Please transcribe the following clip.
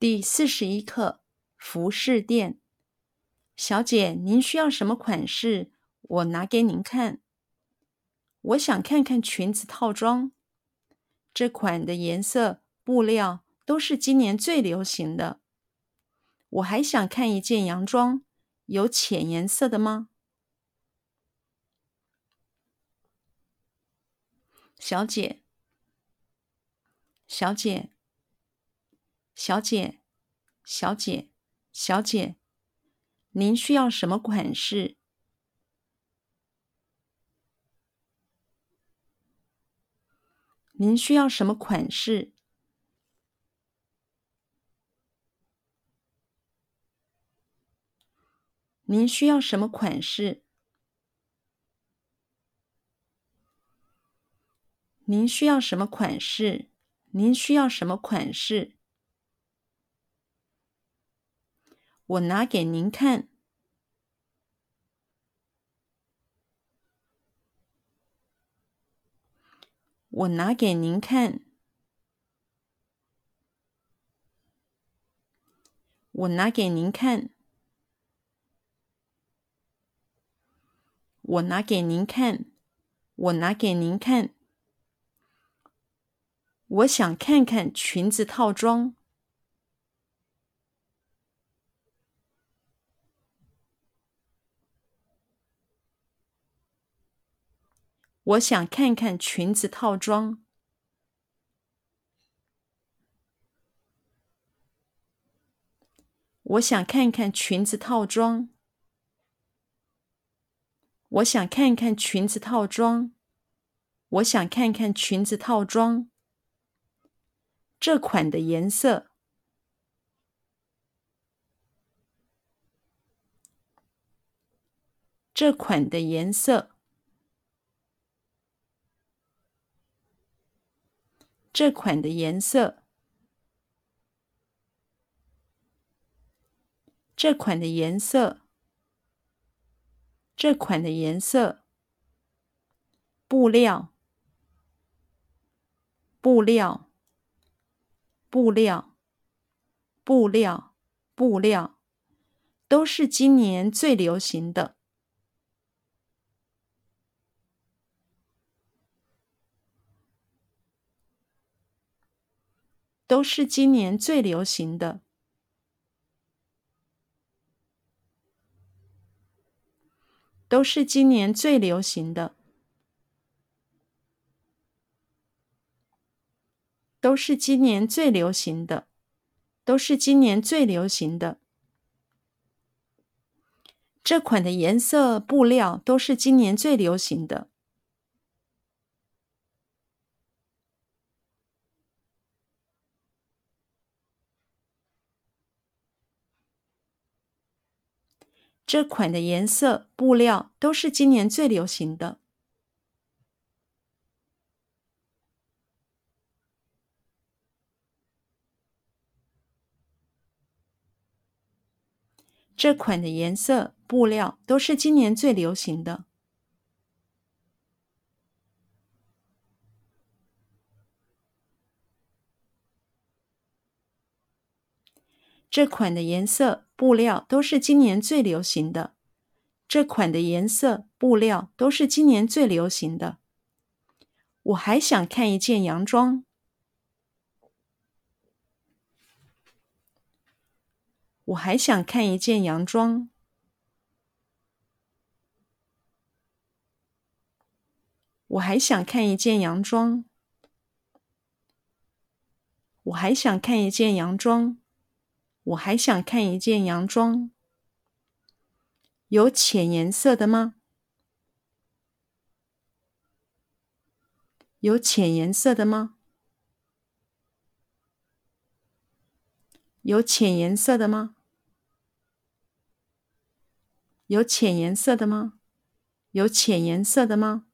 第四十一课服饰店。小姐，您需要什么款式？我拿给您看。我想看看裙子套装，这款的颜色、布料都是今年最流行的。我还想看一件洋装，有浅颜色的吗？小姐，小姐。小姐，小姐，小姐，您需要什么款式？您需要什么款式？您需要什么款式？您需要什么款式？您需要什么款式？我拿给您看。我拿给您看。我拿给您看。我拿给您看。我拿给您看。我想看看裙子套装。我想看看裙子套装。我想看看裙子套装。我想看看裙子套装。我想看看裙子套装。这款的颜色。这款的颜色。这款的颜色，这款的颜色，这款的颜色，布料，布料，布料，布料，布料，都是今年最流行的。都是今年最流行的。都是今年最流行的。都是今年最流行的。都是今年最流行的。这款的颜色、布料都是今年最流行的。这款的颜色、布料都是今年最流行的。这款的颜色、布料都是今年最流行的。这款的颜色、布料都是今年最流行的。这款的颜色、布料都是今年最流行的。我还想看一件洋装。我还想看一件洋装。我还想看一件洋装。我还想看一件洋装。我还想看一件洋装，有浅颜色的吗？有浅颜色的吗？有浅颜色的吗？有浅颜色的吗？有浅颜色的吗？